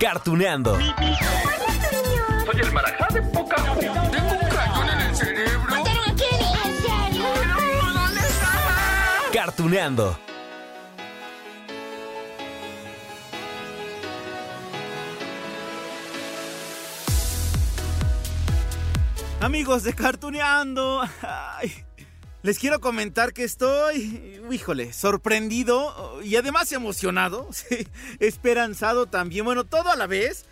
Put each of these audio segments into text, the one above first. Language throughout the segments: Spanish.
Cartuneando. Soy el marajá de poca Tengo un cañón en el cerebro. ¿Mataron a Kenny? ¿En serio? ¿Dónde estaba? Cartuneando. Amigos de Cartuneando, ay, les quiero comentar que estoy, híjole, sorprendido y además emocionado, esperanzado también, bueno, todo a la vez.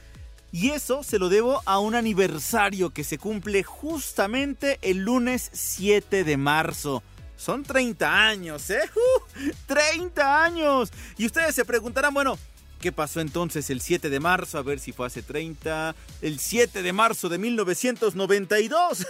Y eso se lo debo a un aniversario que se cumple justamente el lunes 7 de marzo. Son 30 años, ¿eh? ¡Uh! 30 años. Y ustedes se preguntarán, bueno, ¿qué pasó entonces el 7 de marzo? A ver si fue hace 30. El 7 de marzo de 1992.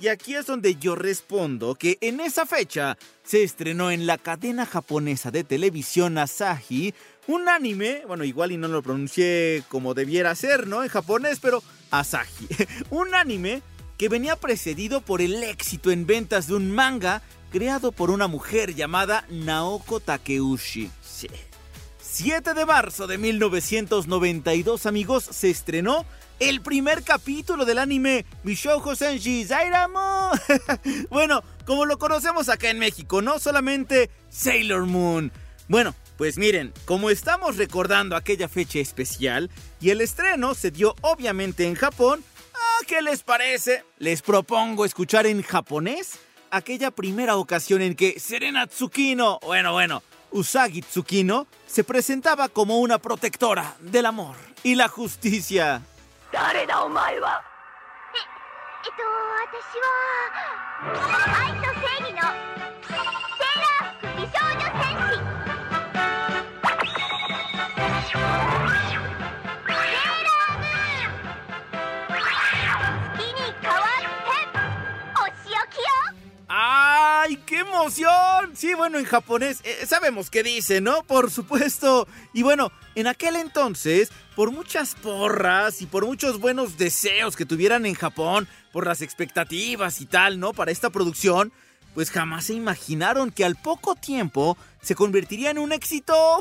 Y aquí es donde yo respondo que en esa fecha se estrenó en la cadena japonesa de televisión Asahi un anime, bueno, igual y no lo pronuncié como debiera ser, ¿no? En japonés, pero Asahi. Un anime que venía precedido por el éxito en ventas de un manga creado por una mujer llamada Naoko Takeuchi. Sí. 7 de marzo de 1992, amigos, se estrenó el primer capítulo del anime Bishoujo Senshi Zairamo. bueno, como lo conocemos acá en México, no solamente Sailor Moon. Bueno, pues miren, como estamos recordando aquella fecha especial y el estreno se dio obviamente en Japón, ¿a qué les parece? Les propongo escuchar en japonés aquella primera ocasión en que Serena Tsukino, bueno, bueno, Usagi Tsukino, se presentaba como una protectora del amor y la justicia. 誰だお前は？え、えっと、私は、愛と正義の、emoción! Sí, bueno, en japonés eh, sabemos qué dice, ¿no? Por supuesto. Y bueno, en aquel entonces, por muchas porras y por muchos buenos deseos que tuvieran en Japón, por las expectativas y tal, ¿no? Para esta producción, pues jamás se imaginaron que al poco tiempo se convertiría en un éxito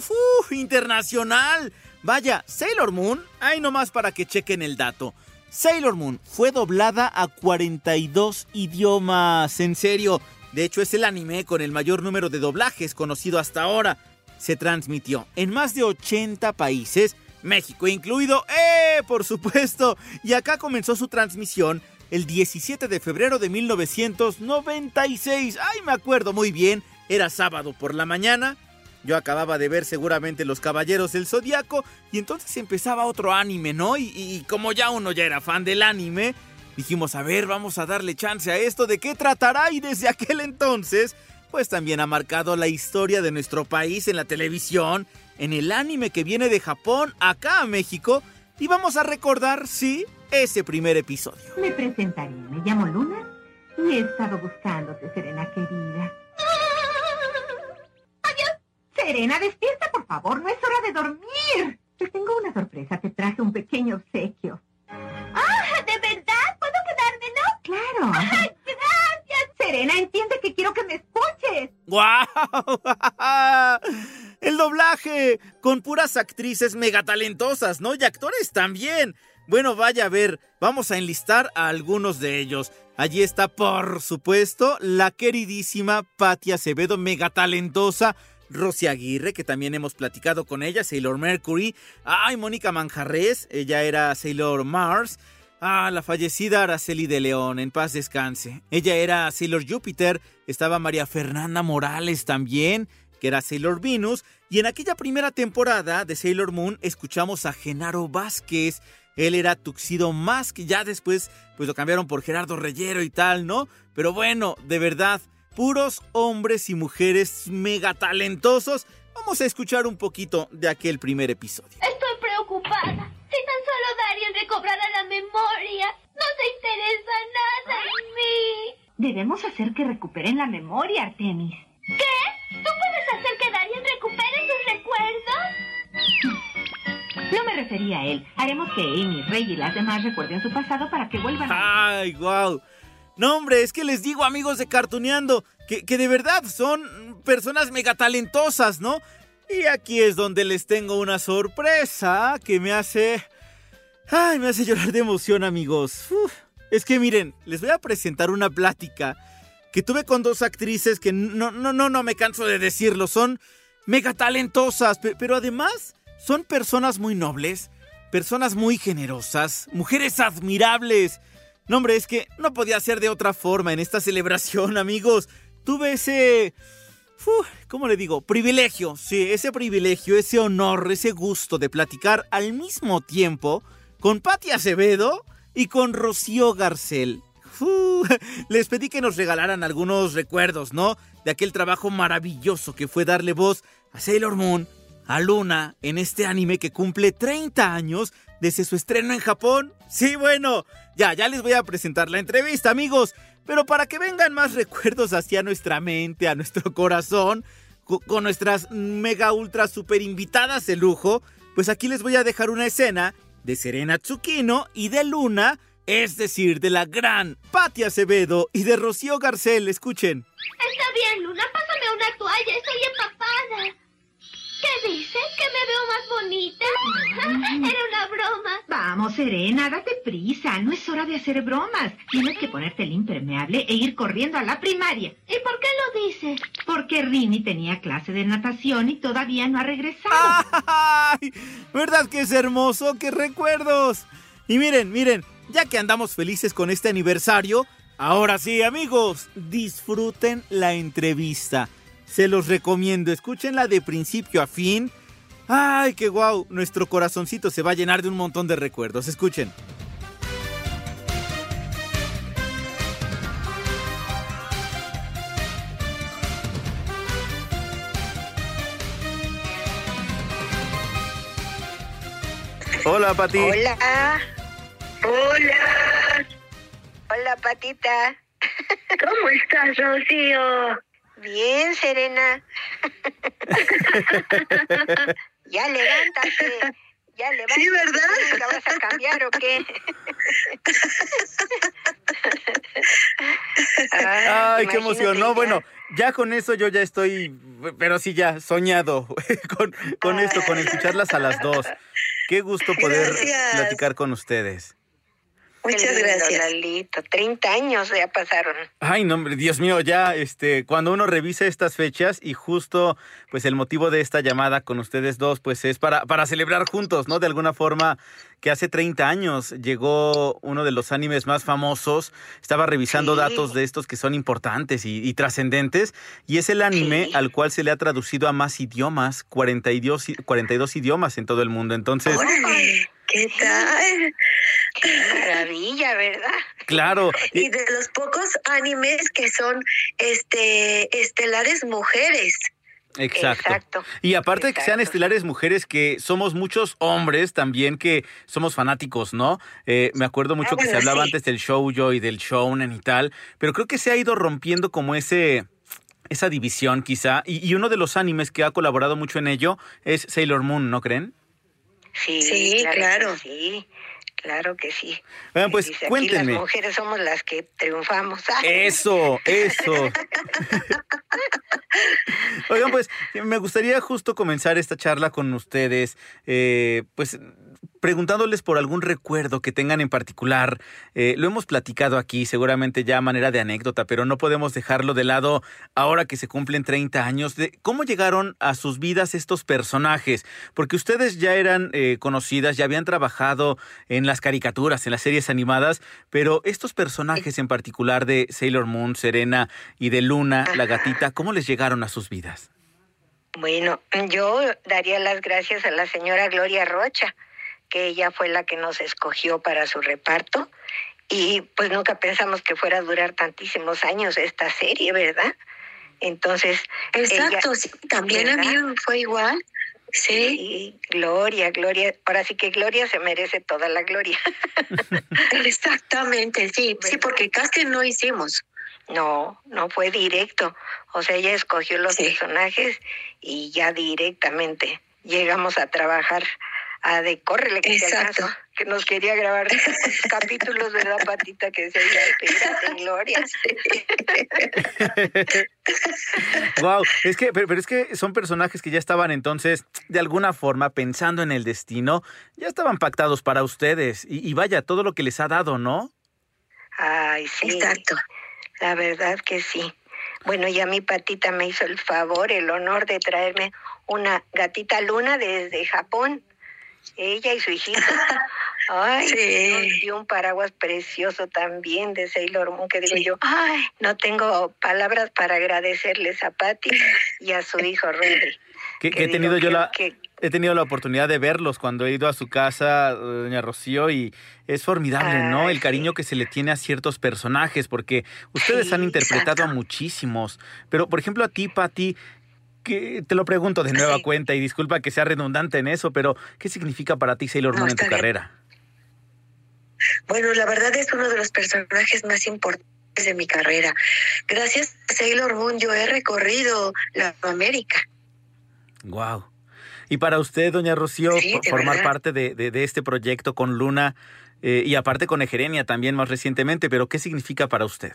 internacional. Vaya, Sailor Moon, ahí nomás para que chequen el dato. Sailor Moon fue doblada a 42 idiomas, en serio. De hecho, es el anime con el mayor número de doblajes conocido hasta ahora. Se transmitió en más de 80 países, México incluido, ¡eh! Por supuesto. Y acá comenzó su transmisión el 17 de febrero de 1996. ¡Ay, me acuerdo muy bien! Era sábado por la mañana. Yo acababa de ver seguramente Los Caballeros del Zodiaco y entonces empezaba otro anime, ¿no? Y, y como ya uno ya era fan del anime, dijimos, a ver, vamos a darle chance a esto, ¿de qué tratará? Y desde aquel entonces, pues también ha marcado la historia de nuestro país en la televisión, en el anime que viene de Japón acá a México y vamos a recordar, sí, ese primer episodio. Me presentaré, me llamo Luna y he estado buscándote, Serena querida. Serena, despierta, por favor, no es hora de dormir. Te tengo una sorpresa, te traje un pequeño obsequio. ¡Ah! ¿De verdad? Claro. ¡Ay, gracias! Serena, entiende que quiero que me escuches. ¡Guau! El doblaje con puras actrices megatalentosas, ¿no? Y actores también. Bueno, vaya a ver, vamos a enlistar a algunos de ellos. Allí está, por supuesto, la queridísima Patti Acevedo, megatalentosa. Rosy Aguirre, que también hemos platicado con ella, Sailor Mercury. Ay, Mónica Manjarres, ella era Sailor Mars. Ah, la fallecida Araceli de León, en paz descanse. Ella era Sailor Júpiter, estaba María Fernanda Morales también, que era Sailor Venus. Y en aquella primera temporada de Sailor Moon escuchamos a Genaro Vázquez. Él era Tuxido que ya después pues lo cambiaron por Gerardo Reyero y tal, ¿no? Pero bueno, de verdad, puros hombres y mujeres mega talentosos. Vamos a escuchar un poquito de aquel primer episodio. Estoy preocupada. Si tan solo Darien recobrara la memoria, no se interesa nada en mí. Debemos hacer que recuperen la memoria, Artemis. ¿Qué? ¿Tú puedes hacer que Darien recupere sus recuerdos? No me refería a él. Haremos que Amy, Rey y las demás recuerden su pasado para que vuelvan a... ¡Ay, wow! No, hombre, es que les digo, amigos de Cartuneando, que, que de verdad son personas megatalentosas, ¿no? Y aquí es donde les tengo una sorpresa que me hace... Ay, me hace llorar de emoción, amigos. Es que miren, les voy a presentar una plática que tuve con dos actrices que no, no, no, no me canso de decirlo, son megatalentosas, pero además son personas muy nobles, personas muy generosas, mujeres admirables. No, hombre, es que no podía ser de otra forma en esta celebración, amigos. Tuve ese... ¿Cómo le digo? Privilegio, sí, ese privilegio, ese honor, ese gusto de platicar al mismo tiempo con Patti Acevedo y con Rocío Garcel. les pedí que nos regalaran algunos recuerdos, ¿no? De aquel trabajo maravilloso que fue darle voz a Sailor Moon, a Luna en este anime que cumple 30 años desde su estreno en Japón. Sí, bueno, ya, ya les voy a presentar la entrevista, amigos. Pero para que vengan más recuerdos hacia nuestra mente, a nuestro corazón, con nuestras mega ultra super invitadas de lujo, pues aquí les voy a dejar una escena de Serena Tsukino y de Luna, es decir, de la gran Patti Acevedo y de Rocío Garcel. Escuchen. Está bien, Luna, pásame una toalla, estoy empapada. ¿Qué dice? ¿Que me veo más bonita? Era una broma. Vamos, Serena, date prisa. No es hora de hacer bromas. Tienes que ponerte el impermeable e ir corriendo a la primaria. ¿Y por qué lo dices? Porque Rini tenía clase de natación y todavía no ha regresado. ¡Ay! ¿Verdad que es hermoso? ¡Qué recuerdos! Y miren, miren, ya que andamos felices con este aniversario, ahora sí, amigos, disfruten la entrevista. Se los recomiendo, escúchenla de principio a fin. Ay, qué guau, nuestro corazoncito se va a llenar de un montón de recuerdos. Escuchen. Hola, Pati. Hola. Hola. Hola, Patita. ¿Cómo estás, Rocío? Bien, Serena. ya levántate. Ya levántate. Sí, ¿verdad? ¿La vas a cambiar o qué? Ay, qué emoción. No, bueno, ya con eso yo ya estoy, pero sí ya, soñado con, con esto, con escucharlas a las dos. Qué gusto poder platicar con ustedes. Muchas gracias. Lalito. 30 años ya pasaron. Ay, no, Dios mío, ya este, cuando uno revisa estas fechas y justo pues el motivo de esta llamada con ustedes dos pues es para, para celebrar juntos, ¿no? De alguna forma que hace 30 años llegó uno de los animes más famosos. Estaba revisando datos de estos que son importantes y, trascendentes y es el anime al cual se le ha traducido a más idiomas, 42, 42 idiomas en todo el mundo. Entonces... ¿Qué tal? Qué maravilla, ¿verdad? Claro. Y de los pocos animes que son este estelares mujeres. Exacto. Y aparte de que sean estelares mujeres, que somos muchos hombres también que somos fanáticos, ¿no? Eh, me acuerdo mucho ah, que se hablaba antes del shoujo y del shounen y tal, pero creo que se ha ido rompiendo como ese esa división quizá. Y, y uno de los animes que ha colaborado mucho en ello es Sailor Moon, ¿no creen? Sí, claro. sí. Claro que sí. Bueno, pues cuéntenme. las mujeres somos las que triunfamos. Eso, eso. Oigan, pues me gustaría justo comenzar esta charla con ustedes, eh, pues preguntándoles por algún recuerdo que tengan en particular. Eh, lo hemos platicado aquí, seguramente ya a manera de anécdota, pero no podemos dejarlo de lado ahora que se cumplen 30 años. De ¿Cómo llegaron a sus vidas estos personajes? Porque ustedes ya eran eh, conocidas, ya habían trabajado en las caricaturas, en las series animadas, pero estos personajes en particular de Sailor Moon, Serena y de Luna, la gatita, ¿cómo les llegaron a sus vidas? Bueno, yo daría las gracias a la señora Gloria Rocha que ella fue la que nos escogió para su reparto y pues nunca pensamos que fuera a durar tantísimos años esta serie, ¿verdad? Entonces, exacto, sí, también a mí fue igual. Sí. Gloria, Gloria. Ahora sí que Gloria se merece toda la gloria. Exactamente, sí, sí, porque casi no hicimos. No, no fue directo. O sea, ella escogió los personajes y ya directamente llegamos a trabajar a de córrele que Exacto. que nos quería grabar capítulos, de la Patita? Que decía, espérate, Gloria. wow, es que, pero, es que son personajes que ya estaban entonces, de alguna forma, pensando en el destino, ya estaban pactados para ustedes. Y, y vaya, todo lo que les ha dado, ¿no? Ay, sí. Exacto. La verdad que sí. Bueno, ya mi patita me hizo el favor, el honor de traerme una gatita luna desde Japón. Ella y su hijita. Ay, sí. dio un paraguas precioso también de Sailor Moon que digo yo, ay, no tengo palabras para agradecerles a Patty y a su hijo Rodri. Que, he tenido yo la he tenido la oportunidad de verlos cuando he ido a su casa, doña Rocío, y es formidable, ¿no? El cariño que se le tiene a ciertos personajes, porque ustedes han interpretado a muchísimos. Pero, por ejemplo, a ti, Patti, te lo pregunto de nueva cuenta, y disculpa que sea redundante en eso, pero ¿qué significa para ti Sailor Moon en tu carrera? Bueno, la verdad es uno de los personajes más importantes de mi carrera. Gracias a Sailor Moon yo he recorrido la América. Wow. Y para usted, doña Rocío, formar parte de, de, este proyecto con Luna eh, y aparte con Egerenia también más recientemente, pero ¿qué significa para usted?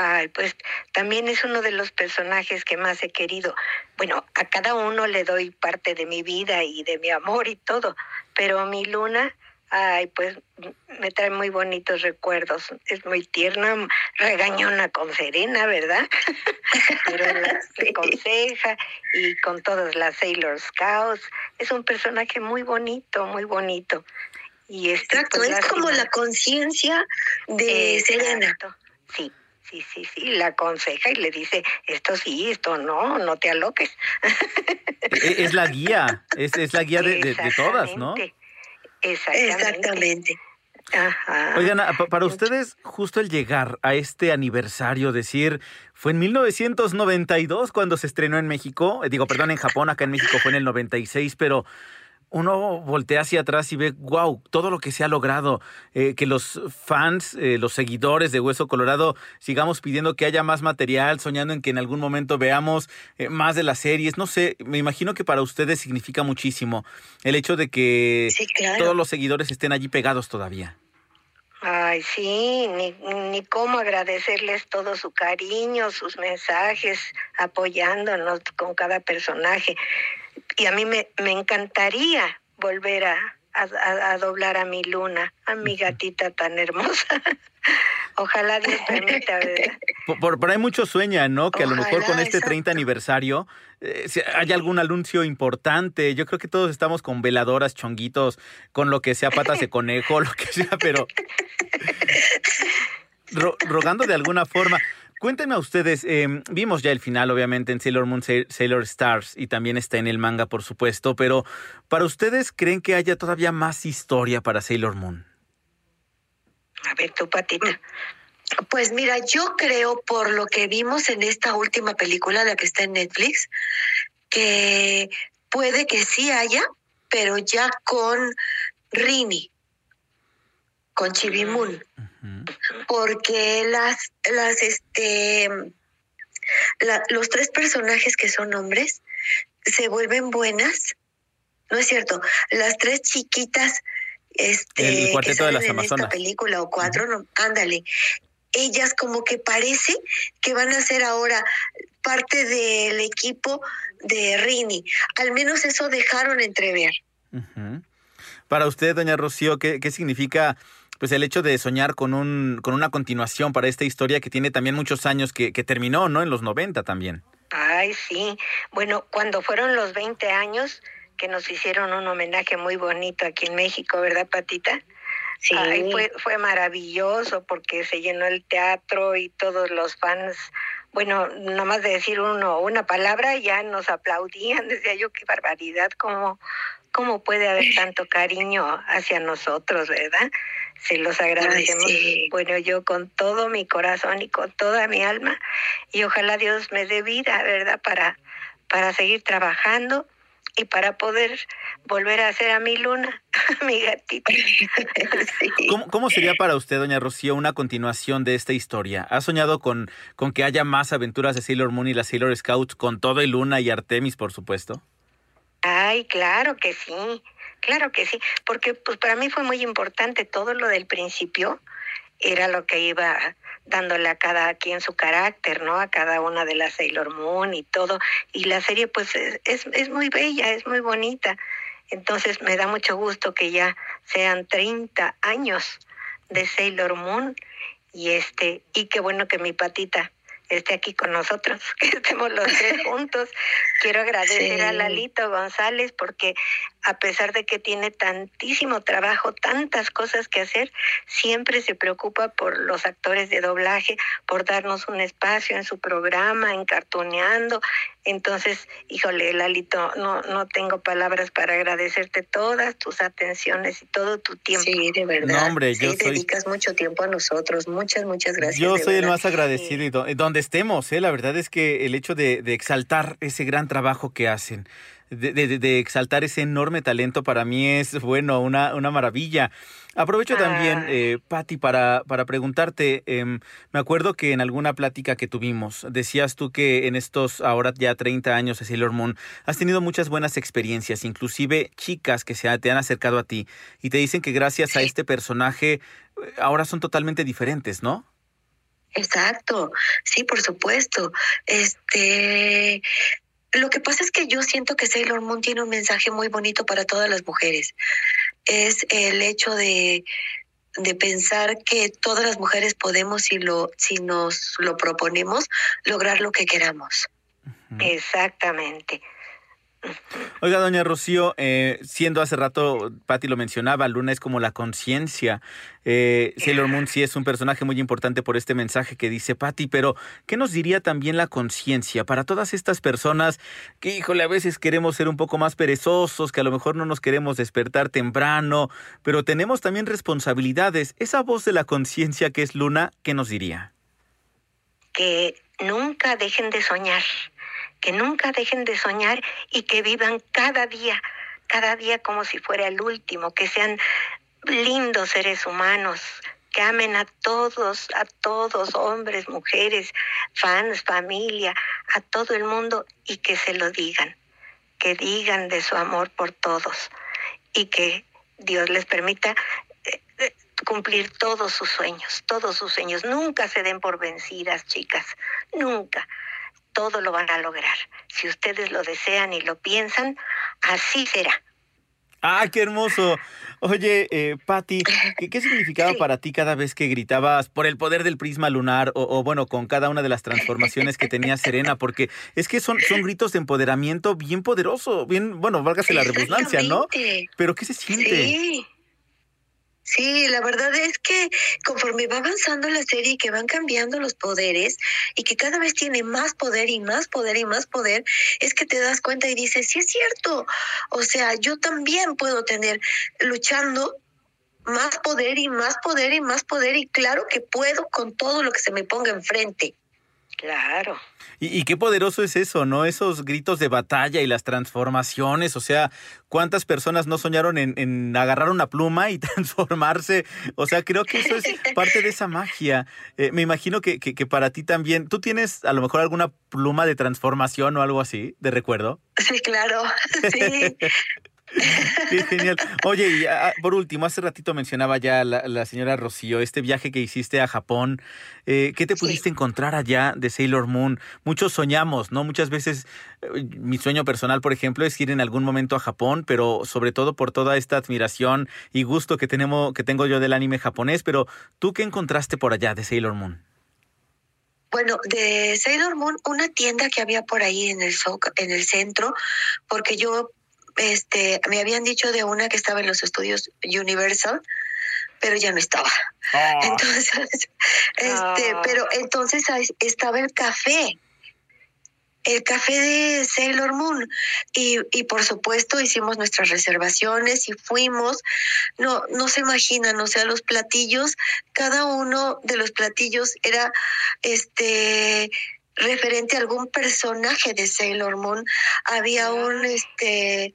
Ay, pues también es uno de los personajes que más he querido. Bueno, a cada uno le doy parte de mi vida y de mi amor y todo, pero mi Luna, ay, pues me trae muy bonitos recuerdos. Es muy tierna, regañona con Serena, ¿verdad? pero la aconseja y con todas las Sailor Scouts. Es un personaje muy bonito, muy bonito. Y este, Exacto, pues, es como la conciencia de Serena. Sí, sí, sí, sí, la aconseja y le dice, esto sí, esto no, no te aloques. E-, es la guía, es, es la guía de, de, todas, ¿no? Exactamente. Ajá. Oigan, para ustedes justo el llegar a este aniversario, decir, fue en 1992 cuando se estrenó en México, eh, digo, perdón, en Japón, acá en México fue en el 96, pero uno voltea hacia atrás y ve, wow, todo lo que se ha logrado, eh, que los fans, eh, los seguidores de Hueso Colorado sigamos pidiendo que haya más material, soñando en que en algún momento veamos eh, más de las series. No sé, me imagino que para ustedes significa muchísimo el hecho de que todos los seguidores estén allí pegados todavía. Ay, sí, ni, ni cómo agradecerles todo su cariño, sus mensajes, apoyándonos con cada personaje y a mí me, me encantaría volver a, a, doblar a mi luna, a mi gatita tan hermosa. Ojalá Dios permita, Por, por, ahí muchos sueñan, ¿no? Que a lo mejor con este 30 aniversario eh, haya algún anuncio importante. Yo creo que todos estamos con veladoras, chonguitos, con lo que sea patas de conejo, lo que sea, pero rogando de alguna forma. Cuéntenme a ustedes, em, vimos ya el final obviamente en Sailor Moon, Sailor Stars y también está en el manga por supuesto, pero para ustedes creen que haya todavía más historia para Sailor Moon? A ver, tu patita. Pues mira, yo creo por lo que vimos en esta última película, la que está en Netflix, que puede que sí haya, pero ya con Rini, con Chibi Moon porque las, las, este, los tres personajes que son hombres se vuelven buenas, ¿no es cierto? Las tres chiquitas, este, el cuarteto de las en esta película o cuatro, no, ándale, ellas como que parece que van a ser ahora parte del equipo de Rini. Al menos eso dejaron entrever. Para usted, doña Rocío, ¿qué, qué significa pues el hecho de soñar con, un, con una continuación para esta historia que tiene también muchos años, que, que terminó, ¿no? En los 90 también. Ay, sí. Bueno, cuando fueron los 20 años que nos hicieron un homenaje muy bonito aquí en México, ¿verdad, Patita? Sí. Ay, fue, fue maravilloso porque se llenó el teatro y todos los fans, bueno, nomás de decir uno una palabra ya nos aplaudían, decía yo, qué barbaridad, cómo, ¿Cómo puede haber tanto cariño hacia nosotros, verdad? Se los agradecemos. sí. Bueno, yo con todo mi corazón y con toda mi alma. Y ojalá Dios me dé vida, ¿verdad? Para, para seguir trabajando y para poder volver a hacer a mi luna, a mi gatita. ¿Cómo, cómo sería para usted, doña Rocío, una continuación de esta historia? ¿Ha soñado con, con que haya más aventuras de Sailor Moon y la Sailor Scouts con todo y Luna y Artemis, por supuesto? Ay, claro que sí, claro que sí, porque pues para mí fue muy importante todo lo del principio, era lo que iba dándole a cada quien su carácter, ¿no? A cada una de las Sailor Moon y todo, y la serie pues es, es, muy bella, es muy bonita, entonces me da mucho gusto que ya sean 30 años de Sailor Moon y este, y qué bueno que mi patita esté aquí con nosotros, que estemos los tres juntos. Quiero agradecer Sí. a Lalito González porque a pesar de que tiene tantísimo trabajo, tantas cosas que hacer, siempre se preocupa por los actores de doblaje, por darnos un espacio en su programa, en Cartoneando. Entonces, híjole, Lalito, no, no tengo palabras para agradecerte todas tus atenciones y todo tu tiempo. Sí, de verdad. No, hombre, sí, yo soy- dedicas mucho tiempo a nosotros. Muchas, muchas gracias. Yo soy el más agradecido y do- donde estemos, ¿eh? la verdad es que el hecho de, de exaltar ese gran trabajo que hacen, de, de- de exaltar ese enorme talento para mí es, bueno, una, una maravilla. Aprovecho también, eh, Patti, para, para preguntarte, em, me acuerdo que en alguna plática que tuvimos, decías tú que en estos ahora ya 30 años de Sailor Moon, has tenido muchas buenas experiencias, inclusive chicas que se ha- te han acercado a ti y te dicen que gracias a este personaje eh, ahora son totalmente diferentes, ¿no? Exacto, sí, por supuesto. Este, lo que pasa es que yo siento que Sailor Moon tiene un mensaje muy bonito para todas las mujeres. Es el hecho de, de pensar que todas las mujeres podemos, si lo, si nos lo proponemos, lograr lo que queramos. Exactamente. Oiga, doña Rocío, eh, siendo hace rato, Patti lo mencionaba, Luna es como la conciencia. Eh, Sailor Moon sí es un personaje muy importante por este mensaje que dice Patti, pero ¿qué nos diría también la conciencia para todas estas personas que, híjole, a veces queremos ser un poco más perezosos, que a lo mejor no nos queremos despertar temprano, pero tenemos también responsabilidades? Esa voz de la conciencia que es Luna, ¿qué nos diría? que nunca dejen de soñar, que nunca dejen de soñar y que vivan cada día, cada día como si fuera el último, que sean lindos seres humanos, que amen a todos, a todos, hombres, mujeres, fans, familia, a todo el mundo y que se lo digan, que digan de su amor por todos y que Dios les permita eh, eh, cumplir todos sus sueños, todos sus sueños. Nunca se den por vencidas, chicas, nunca. Todo lo van a lograr. Si ustedes lo desean y lo piensan, así será. ¡Ah, qué hermoso! Oye, eh, Patti, ¿qué, qué significaba Sí. para ti cada vez que gritabas por el poder del prisma lunar o, o, bueno, con cada una de las transformaciones que tenía Serena? Porque es que son, son gritos de empoderamiento bien poderoso, bien, bueno, válgase la redundancia, ¿no? Pero ¿qué se siente? Sí. Sí, la verdad es que conforme va avanzando la serie y que van cambiando los poderes y que cada vez tiene más poder y más poder y más poder, es que te das cuenta y dices, sí es cierto, o sea, yo también puedo tener luchando más poder y más poder y más poder y claro que puedo con todo lo que se me ponga enfrente. Claro. Y, y qué poderoso es eso, ¿no? Esos gritos de batalla y las transformaciones, o sea, ¿cuántas personas no soñaron en, en agarrar una pluma y transformarse? O sea, creo que eso es parte de esa magia. Eh, me imagino que, que, que para ti también, ¿tú tienes a lo mejor alguna pluma de transformación o algo así, de recuerdo? Sí, claro, sí. Qué genial. Oye, y ah, por último, hace ratito mencionaba ya la, la señora Rocío, este viaje que hiciste a Japón. Eh, ¿Qué te Sí. pudiste encontrar allá de Sailor Moon? Muchos soñamos, ¿no? Muchas veces, eh, mi sueño personal, por ejemplo, es ir en algún momento a Japón, pero sobre todo por toda esta admiración y gusto que, tenemos, que tengo yo del anime japonés. Pero, ¿tú qué encontraste por allá de Sailor Moon? Bueno, de Sailor Moon, una tienda que había por ahí en el Zoc- en el centro, porque yo este me habían dicho de una que estaba en los estudios Universal, pero ya no estaba. Entonces, este, Ah. pero entonces estaba el café. el café de Sailor Moon y, y, por supuesto hicimos nuestras reservaciones y fuimos. No, no se imaginan, o sea, los platillos, cada uno de los platillos era este referente a algún personaje de Sailor Moon. Había un este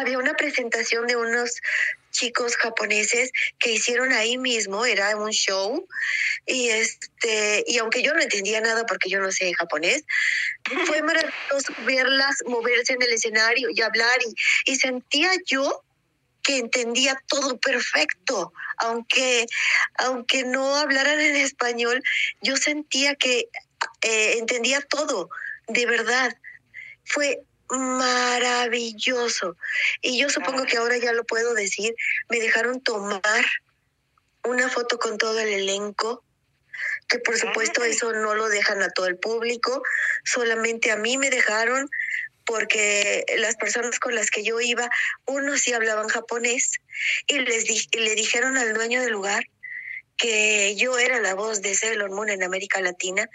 había una presentación de unos chicos japoneses que hicieron ahí mismo, era un show, y este, y aunque yo no entendía nada porque yo no sé japonés, fue maravilloso verlas moverse en el escenario y hablar, y, y sentía yo que entendía todo perfecto, aunque, aunque no hablaran en español, yo sentía que eh, entendía todo, de verdad. Fue maravilloso. Y yo supongo que ahora ya lo puedo decir, me dejaron tomar una foto con todo el elenco, que por supuesto eso no lo dejan a todo el público, solamente a mí me dejaron porque las personas con las que yo iba, unos sí hablaban japonés y les di y le dijeron al dueño del lugar que yo era la voz de Sailor Moon en América Latina.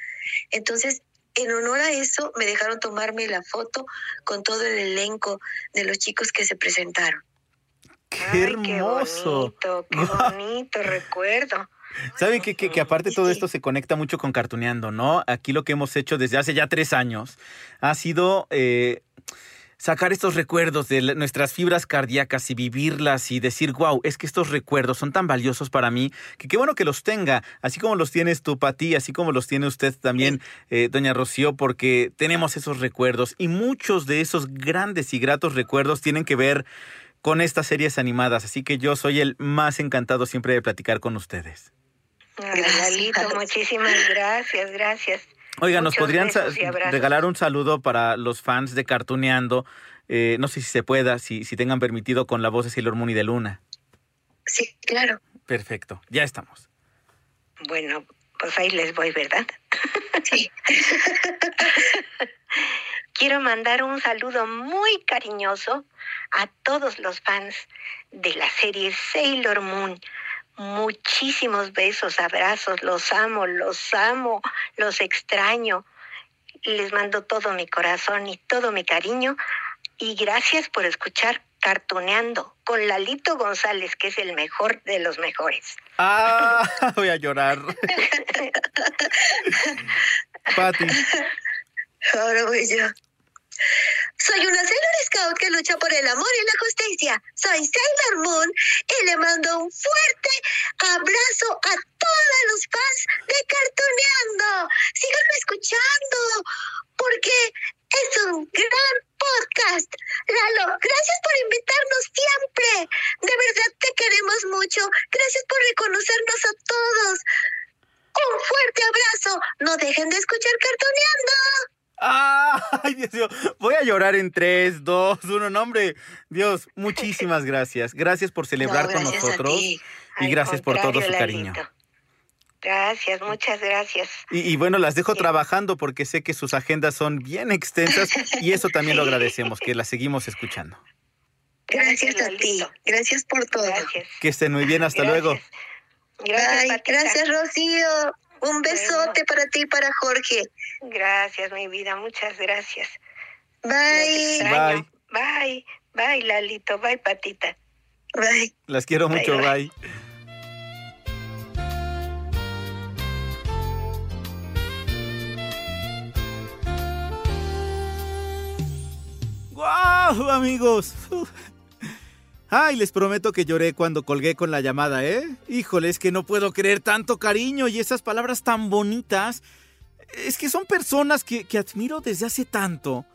Entonces en honor a eso me dejaron tomarme la foto con todo el elenco de los chicos que se presentaron. ¡Qué hermoso! Qué bonito, qué bonito recuerdo. Saben que, que, que, aparte todo esto se conecta mucho con Cartuneando, ¿no? Aquí lo que hemos hecho desde hace ya tres años ha sido eh, sacar estos recuerdos de nuestras fibras cardíacas y vivirlas y decir, wow, es que estos recuerdos son tan valiosos para mí, que qué bueno que los tenga, así como los tienes tú, Pati, así como los tiene usted también, eh, doña Rocío, porque tenemos esos recuerdos y muchos de esos grandes y gratos recuerdos tienen que ver con estas series animadas, así que yo soy el más encantado siempre de platicar con ustedes. Gracias. muchísimas gracias, gracias. Oiga, ¿nos podrían regalar un saludo para los fans de Cartuneando? Eh, no sé si se pueda, si, si tengan permitido con la voz de Sailor Moon y de Luna. Sí, claro. Perfecto, ya estamos. Bueno, pues ahí les voy, ¿verdad? Sí. Quiero mandar un saludo muy cariñoso a todos los fans de la serie Sailor Moon muchísimos besos, abrazos, los amo, los amo, los extraño. Les mando todo mi corazón y todo mi cariño y gracias por escuchar Cartoneando con Lalito González, que es el mejor de los mejores. Ah, voy a llorar. Pati. Ahora voy yo. Soy una Sailor Scout que lucha por el amor y la justicia. Soy Sailor Moon y le mando un fuerte abrazo a todos los fans de Cartoneando. Síganme escuchando porque es un gran podcast. Lalo, gracias por invitarnos siempre. De verdad te queremos mucho. Gracias por reconocernos a todos. Un fuerte abrazo. No dejen de escuchar Cartoneando. ¡Ay, Dios mío! Voy a llorar en tres, dos, uno. No, hombre, Dios, muchísimas gracias. Gracias por celebrar No, con gracias nosotros. Y Al gracias por todo su cariño. Lalito. Gracias, muchas gracias. Y, y bueno, las dejo trabajando porque sé que sus agendas son bien extensas y eso también lo agradecemos, que las seguimos escuchando. Gracias a ti. Gracias por todo. Gracias. Que estén muy bien, hasta Gracias. luego. Gracias, gracias, Rocío. Un besote para ti y para Jorge. Gracias, mi vida, muchas gracias. Bye. extraño. Bye. Bye, Lalito. Bye, Patita. Bye. Las quiero Bye, mucho, bye. bye. ¡Guau, amigos! Ay, les prometo que lloré cuando colgué con la llamada, ¿eh? Híjole, es que no puedo creer tanto cariño y esas palabras tan bonitas. Es que son personas que, que admiro desde hace tanto.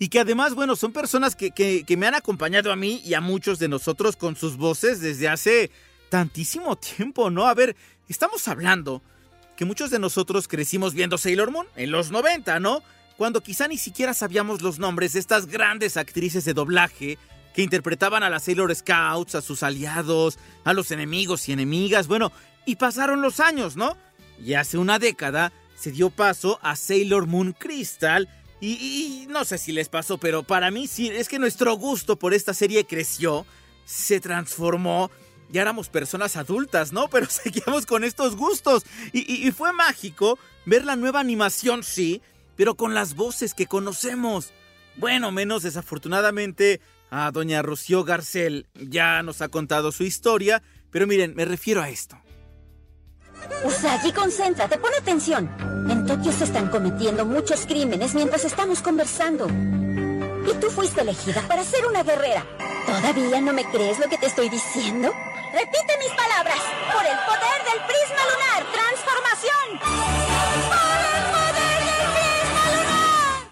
Y que además, bueno, son personas que, que- que me han acompañado a mí y a muchos de nosotros con sus voces desde hace tantísimo tiempo, ¿no? A ver, estamos hablando que muchos de nosotros crecimos viendo Sailor Moon en los 90, ¿no? Cuando quizá ni siquiera sabíamos los nombres de estas grandes actrices de doblaje que interpretaban a las Sailor Scouts, a sus aliados, a los enemigos y enemigas, bueno, y pasaron los años, ¿no? Y hace una década se dio paso a Sailor Moon Crystal y, no sé si les pasó, pero para mí sí, es que nuestro gusto por esta serie creció, se transformó, ya éramos personas adultas, ¿no? Pero seguíamos con estos gustos y fue mágico ver la nueva animación, sí, pero con las voces que conocemos. Bueno, menos desafortunadamente a doña Rocío Garcel. Ya nos ha contado su historia, pero miren, me refiero a esto. Usagi, concéntrate, pon atención. En Tokio se están cometiendo muchos crímenes mientras estamos conversando. Y tú fuiste elegida para ser una guerrera. ¿Todavía no me crees lo que te estoy diciendo? Repite mis palabras. Por el poder del prisma lunar, transformación.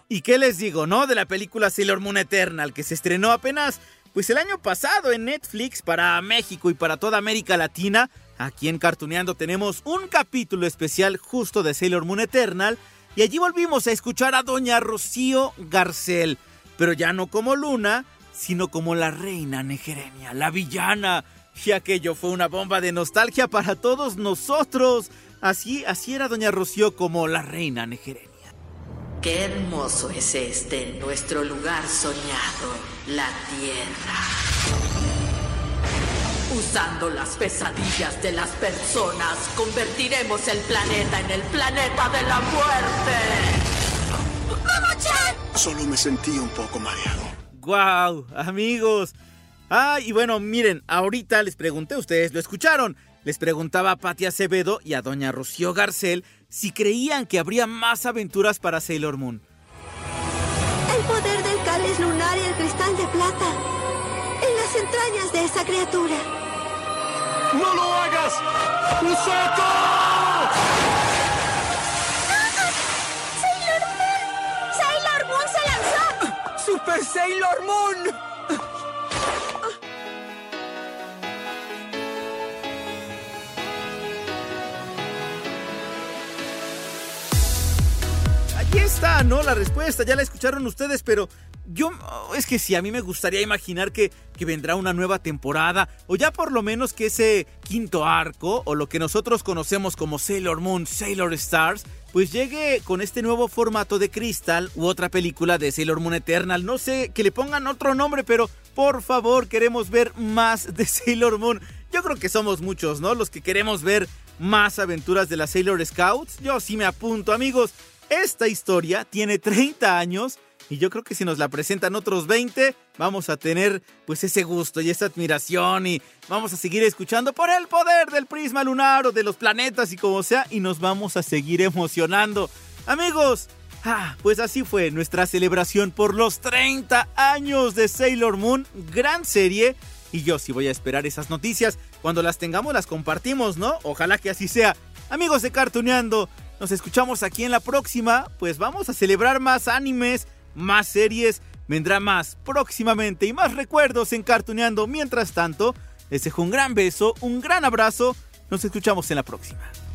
¿Y qué les digo, no? De la película Sailor Moon Eternal, que se estrenó apenas, pues el año pasado en Netflix para México y para toda América Latina. Aquí en Cartuneando tenemos un capítulo especial justo de Sailor Moon Eternal. Y allí volvimos a escuchar a doña Rocío Garcel. Pero ya no como Luna, sino como la reina Negerenia, la villana. Y aquello fue una bomba de nostalgia para todos nosotros. Así, así era doña Rocío como la reina Negerenia. Qué hermoso es este, nuestro lugar soñado, la Tierra. Usando las pesadillas de las personas, convertiremos el planeta en el planeta de la muerte. ¡Momo-chan! Solo me sentí un poco mareado. ¡Guau! amigos. Ah, y bueno, miren, ahorita les pregunté, ustedes lo escucharon. Les preguntaba a Patti Acevedo y a doña Rocío Garcel si creían que habría más aventuras para Sailor Moon. El poder del cáliz lunar y el cristal de plata. En las entrañas de esa criatura. ¡No lo hagas! ¡Usato! ¡Sailor Moon! ¡Sailor Moon se lanzó! ¡Super Sailor Moon! Está, ¿no? La respuesta, ya la escucharon ustedes, pero yo, es que sí, a mí me gustaría imaginar que, vendrá una nueva temporada, o ya por lo menos que ese quinto arco, o lo que nosotros conocemos como Sailor Moon, Sailor Stars, pues llegue con este nuevo formato de Crystal u otra película de Sailor Moon Eternal. No sé, que le pongan otro nombre, pero por favor queremos ver más de Sailor Moon. Yo creo que somos muchos, ¿no? Los que queremos ver más aventuras de la Sailor Scouts. Yo sí me apunto, amigos. Esta historia tiene 30 años y yo creo que si nos la presentan otros 20, vamos a tener pues ese gusto y esa admiración y vamos a seguir escuchando por el poder del prisma lunar o de los planetas y como sea y nos vamos a seguir emocionando. Amigos, ah, pues así fue nuestra celebración por los 30 años de Sailor Moon, gran serie. Y yo sí voy a esperar esas noticias. Cuando las tengamos las compartimos, ¿no? Ojalá que así sea. Amigos de Cartuneando, nos escuchamos aquí en la próxima. Pues vamos a celebrar más animes, más series. Vendrá más próximamente y más recuerdos en Cartuneando. Mientras tanto, les dejo un gran beso, un gran abrazo. Nos escuchamos en la próxima.